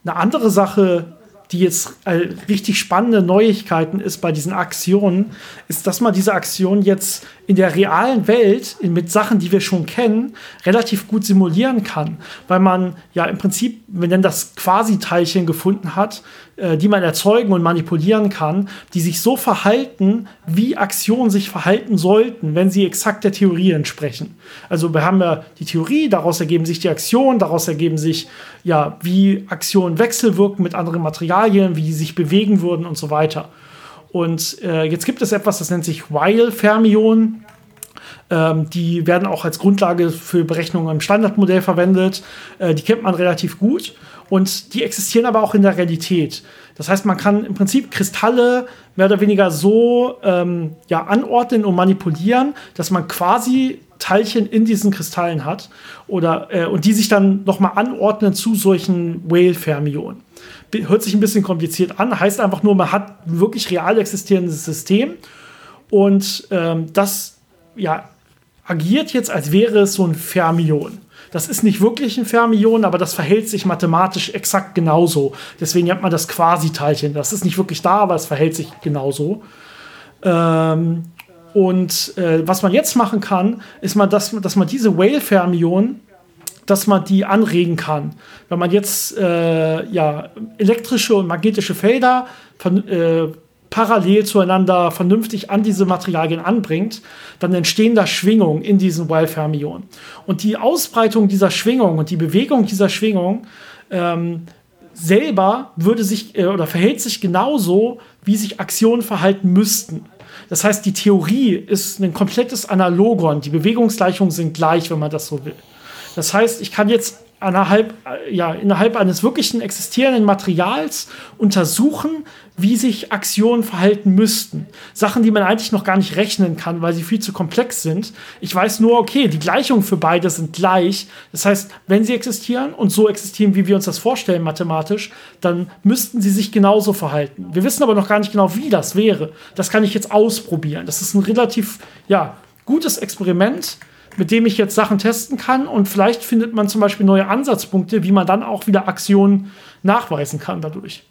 Eine andere Sache, die jetzt äh, richtig spannende Neuigkeiten ist bei diesen Aktionen, ist, dass man diese Aktion jetzt in der realen Welt mit Sachen, die wir schon kennen, relativ gut simulieren kann, weil man ja im Prinzip, wir nennen das Quasi-Teilchen gefunden hat, äh, die man erzeugen und manipulieren kann, die sich so verhalten, wie Aktionen sich verhalten sollten, wenn sie exakt der Theorie entsprechen. Also wir haben ja die Theorie, daraus ergeben sich die Aktionen, daraus ergeben sich ja, wie Aktionen wechselwirken mit anderen Materialien, wie sie sich bewegen würden und so weiter. Und äh, jetzt gibt es etwas, das nennt sich Weil-Fermionen. Ähm, die werden auch als Grundlage für Berechnungen im Standardmodell verwendet. Äh, die kennt man relativ gut und die existieren aber auch in der Realität. Das heißt, man kann im Prinzip Kristalle mehr oder weniger so ähm, ja, anordnen und manipulieren, dass man quasi Teilchen in diesen Kristallen hat oder äh, und die sich dann nochmal anordnen zu solchen Whale-Fermionen. Hört sich ein bisschen kompliziert an, heißt einfach nur, man hat wirklich real existierendes System und ähm, das ja, agiert jetzt, als wäre es so ein Fermion. Das ist nicht wirklich ein Fermion, aber das verhält sich mathematisch exakt genauso. Deswegen hat man das Quasi-Teilchen. Das ist nicht wirklich da, aber es verhält sich genauso. Ähm, und äh, was man jetzt machen kann, ist mal, dass, dass man diese Whale-Fermionen, dass man die anregen kann. Wenn man jetzt äh, ja, elektrische und magnetische Felder von, äh, parallel zueinander vernünftig an diese Materialien anbringt, dann entstehen da Schwingungen in diesen Wildfermionen. Und die Ausbreitung dieser Schwingung und die Bewegung dieser Schwingung ähm, selber würde sich äh, oder verhält sich genauso, wie sich Aktionen verhalten müssten. Das heißt, die Theorie ist ein komplettes Analogon. Die Bewegungsgleichungen sind gleich, wenn man das so will. Das heißt, ich kann jetzt innerhalb, äh, ja, innerhalb eines wirklichen existierenden Materials untersuchen, wie sich Aktionen verhalten müssten. Sachen, die man eigentlich noch gar nicht rechnen kann, weil sie viel zu komplex sind. Ich weiß nur, okay, die Gleichungen für beide sind gleich. Das heißt, wenn sie existieren und so existieren, wie wir uns das vorstellen mathematisch, dann müssten sie sich genauso verhalten. Wir wissen aber noch gar nicht genau, wie das wäre. Das kann ich jetzt ausprobieren. Das ist ein relativ, ja, gutes Experiment mit dem ich jetzt Sachen testen kann und vielleicht findet man zum Beispiel neue Ansatzpunkte, wie man dann auch wieder Aktionen nachweisen kann dadurch.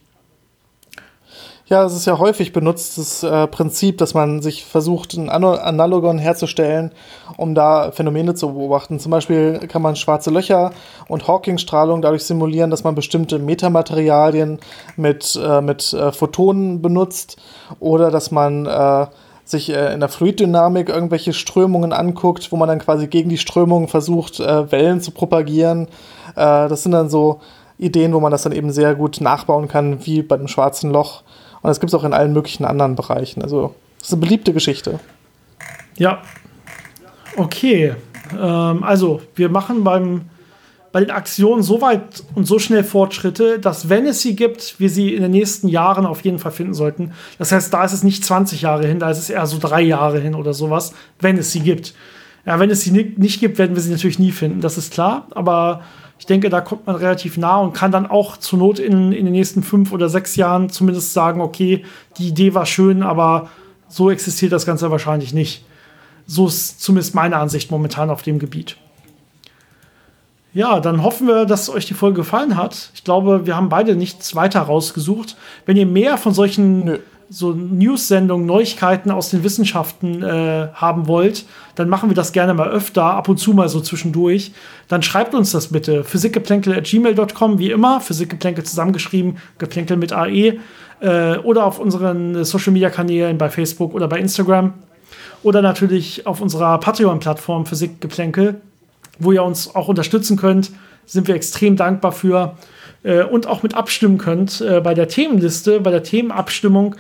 Ja, es ist ja häufig benutztes äh, Prinzip, dass man sich versucht, ein Analogon herzustellen, um da Phänomene zu beobachten. Zum Beispiel kann man schwarze Löcher und Hawking-Strahlung dadurch simulieren, dass man bestimmte Metamaterialien mit, äh, mit äh, Photonen benutzt oder dass man äh, sich äh, in der Fluiddynamik irgendwelche Strömungen anguckt, wo man dann quasi gegen die Strömungen versucht, äh, Wellen zu propagieren. Äh, das sind dann so Ideen, wo man das dann eben sehr gut nachbauen kann, wie bei dem schwarzen Loch. Und das gibt es auch in allen möglichen anderen Bereichen. Also, das ist eine beliebte Geschichte. Ja. Okay. Ähm, also, wir machen beim bei den Aktionen so weit und so schnell Fortschritte, dass wenn es sie gibt, wir sie in den nächsten Jahren auf jeden Fall finden sollten. Das heißt, da ist es nicht 20 Jahre hin, da ist es eher so drei Jahre hin oder sowas, wenn es sie gibt. Ja, wenn es sie nicht gibt, werden wir sie natürlich nie finden, das ist klar. Aber ich denke, da kommt man relativ nah und kann dann auch zur Not in, in den nächsten fünf oder sechs Jahren zumindest sagen, okay, die Idee war schön, aber so existiert das Ganze wahrscheinlich nicht. So ist zumindest meine Ansicht momentan auf dem Gebiet. Ja, dann hoffen wir, dass euch die Folge gefallen hat. Ich glaube, wir haben beide nichts weiter rausgesucht. Wenn ihr mehr von solchen Nö. so News-Sendungen, Neuigkeiten aus den Wissenschaften äh, haben wollt, dann machen wir das gerne mal öfter, ab und zu mal so zwischendurch. Dann schreibt uns das bitte. physikgeplänkel.gmail.com, wie immer. Physikgeplänkel zusammengeschrieben, geplänkel mit AE. Äh, oder auf unseren Social-Media-Kanälen bei Facebook oder bei Instagram. Oder natürlich auf unserer Patreon-Plattform Physikgeplänkel wo ihr uns auch unterstützen könnt. Sind wir extrem dankbar für. Äh, und auch mit abstimmen könnt äh, bei der Themenliste, bei der Themenabstimmung.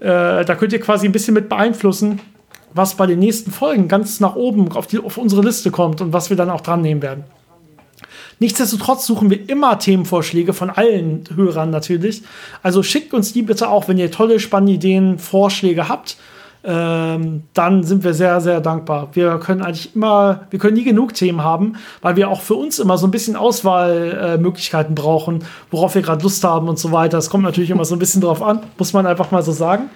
Äh, da könnt ihr quasi ein bisschen mit beeinflussen, was bei den nächsten Folgen ganz nach oben auf, die, auf unsere Liste kommt und was wir dann auch dran nehmen werden. Nichtsdestotrotz suchen wir immer Themenvorschläge von allen Hörern natürlich. Also schickt uns die bitte auch, wenn ihr tolle, spannende Ideen, Vorschläge habt ähm, dann sind wir sehr, sehr dankbar. Wir können eigentlich immer, wir können nie genug Themen haben, weil wir auch für uns immer so ein bisschen Auswahlmöglichkeiten äh, brauchen, worauf wir gerade Lust haben und so weiter. Es kommt natürlich immer so ein bisschen drauf an, muss man einfach mal so sagen.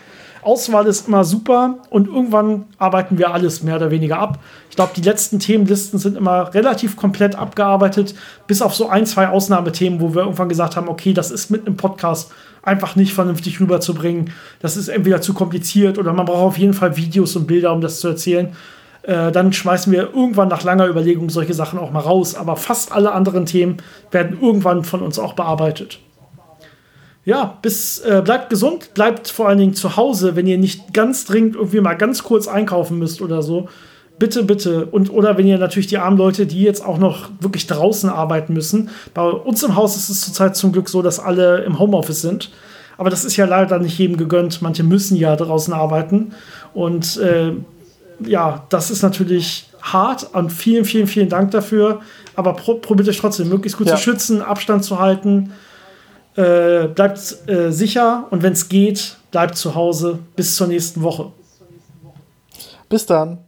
Auswahl ist immer super und irgendwann arbeiten wir alles mehr oder weniger ab. Ich glaube, die letzten Themenlisten sind immer relativ komplett abgearbeitet, bis auf so ein, zwei Ausnahmethemen, wo wir irgendwann gesagt haben, okay, das ist mit einem Podcast einfach nicht vernünftig rüberzubringen. Das ist entweder zu kompliziert oder man braucht auf jeden Fall Videos und Bilder, um das zu erzählen. Äh, dann schmeißen wir irgendwann nach langer Überlegung solche Sachen auch mal raus. Aber fast alle anderen Themen werden irgendwann von uns auch bearbeitet. Ja, bis äh, bleibt gesund, bleibt vor allen Dingen zu Hause, wenn ihr nicht ganz dringend irgendwie mal ganz kurz einkaufen müsst oder so bitte, bitte. Und oder wenn ihr natürlich die armen Leute, die jetzt auch noch wirklich draußen arbeiten müssen. Bei uns im Haus ist es zurzeit zum Glück so, dass alle im Homeoffice sind. Aber das ist ja leider nicht jedem gegönnt. Manche müssen ja draußen arbeiten. Und äh, ja, das ist natürlich hart und vielen, vielen, vielen Dank dafür. Aber pro probiert euch trotzdem möglichst gut ja. zu schützen, Abstand zu halten. Äh, bleibt äh, sicher und wenn es geht, bleibt zu Hause bis zur nächsten Woche. Bis dann.